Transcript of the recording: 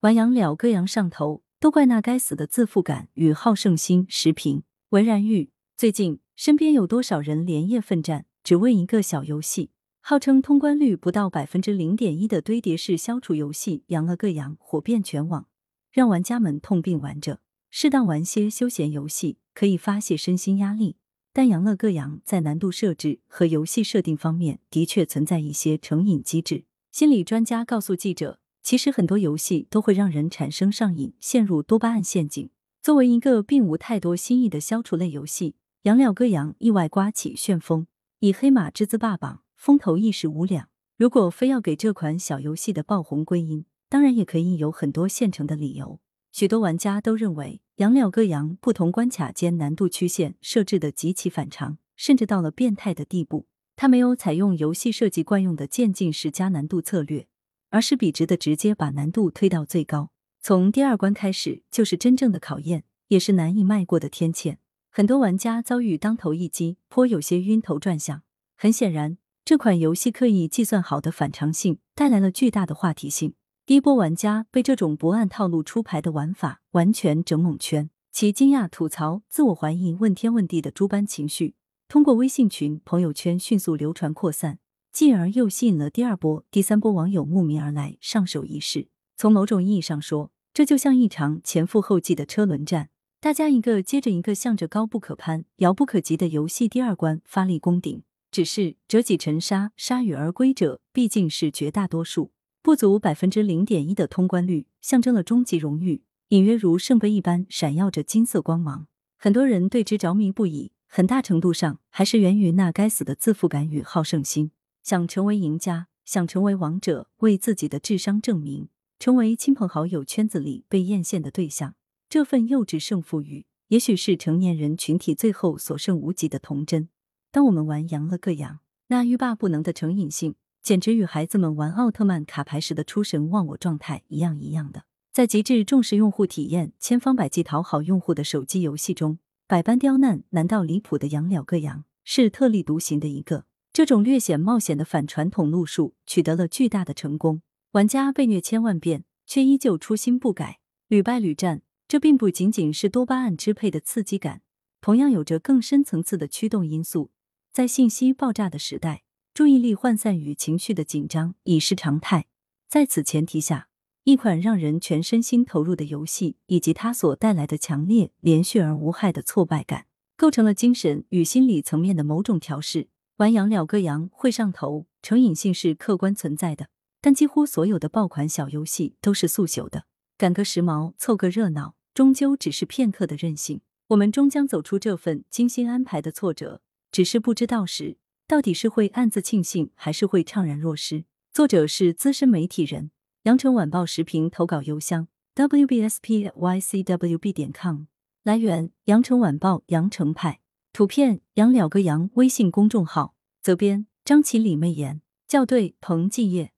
玩羊了歌扬上头，都怪那该死的自负感与好胜心。时评：文然玉。最近身边有多少人连夜奋战，只为一个小游戏？号称通关率不到百分之零点一的堆叠式消除游戏《羊了个羊》火遍全网，让玩家们痛并玩着。适当玩些休闲游戏可以发泄身心压力，但《羊了个羊》在难度设置和游戏设定方面的确存在一些成瘾机制。心理专家告诉记者。其实很多游戏都会让人产生上瘾，陷入多巴胺陷阱。作为一个并无太多新意的消除类游戏，《养了个羊》意外刮起旋风，以黑马之姿霸榜，风头一时无两。如果非要给这款小游戏的爆红归因，当然也可以有很多现成的理由。许多玩家都认为，《养了个羊》不同关卡间难度曲线设置的极其反常，甚至到了变态的地步。它没有采用游戏设计惯用的渐进式加难度策略。而是笔直的直接把难度推到最高，从第二关开始就是真正的考验，也是难以迈过的天堑。很多玩家遭遇当头一击，颇有些晕头转向。很显然，这款游戏刻意计算好的反常性带来了巨大的话题性。第一波玩家被这种不按套路出牌的玩法完全整蒙圈，其惊讶、吐槽、自我怀疑、问天问地的诸般情绪，通过微信群、朋友圈迅速流传扩散。进而又吸引了第二波、第三波网友慕名而来上手一试。从某种意义上说，这就像一场前赴后继的车轮战，大家一个接着一个向着高不可攀、遥不可及的游戏第二关发力攻顶。只是折戟沉沙、铩羽而归者毕竟是绝大多数，不足百分之零点一的通关率象征了终极荣誉，隐约如圣杯一般闪耀着金色光芒。很多人对之着迷不已，很大程度上还是源于那该死的自负感与好胜心。想成为赢家，想成为王者，为自己的智商证明，成为亲朋好友圈子里被艳羡的对象，这份幼稚胜负欲，也许是成年人群体最后所剩无几的童真。当我们玩羊了个羊，那欲罢不能的成瘾性，简直与孩子们玩奥特曼卡牌时的出神忘我状态一样一样的。在极致重视用户体验、千方百计讨好用户的手机游戏中，百般刁难难到离谱的养了个羊，是特立独行的一个。这种略显冒险的反传统路数取得了巨大的成功，玩家被虐千万遍，却依旧初心不改，屡败屡战。这并不仅仅是多巴胺支配的刺激感，同样有着更深层次的驱动因素。在信息爆炸的时代，注意力涣散与情绪的紧张已是常态。在此前提下，一款让人全身心投入的游戏，以及它所带来的强烈、连续而无害的挫败感，构成了精神与心理层面的某种调试。玩羊了个羊会上头，成瘾性是客观存在的，但几乎所有的爆款小游戏都是速朽的，赶个时髦，凑个热闹，终究只是片刻的任性。我们终将走出这份精心安排的挫折，只是不知道时到底是会暗自庆幸，还是会怅然若失。作者是资深媒体人，羊城晚报时评投稿邮箱 wbspycwb 点 com，来源羊城晚报羊城派。图片杨了个杨微信公众号，责编张起李媚妍，校对彭继业。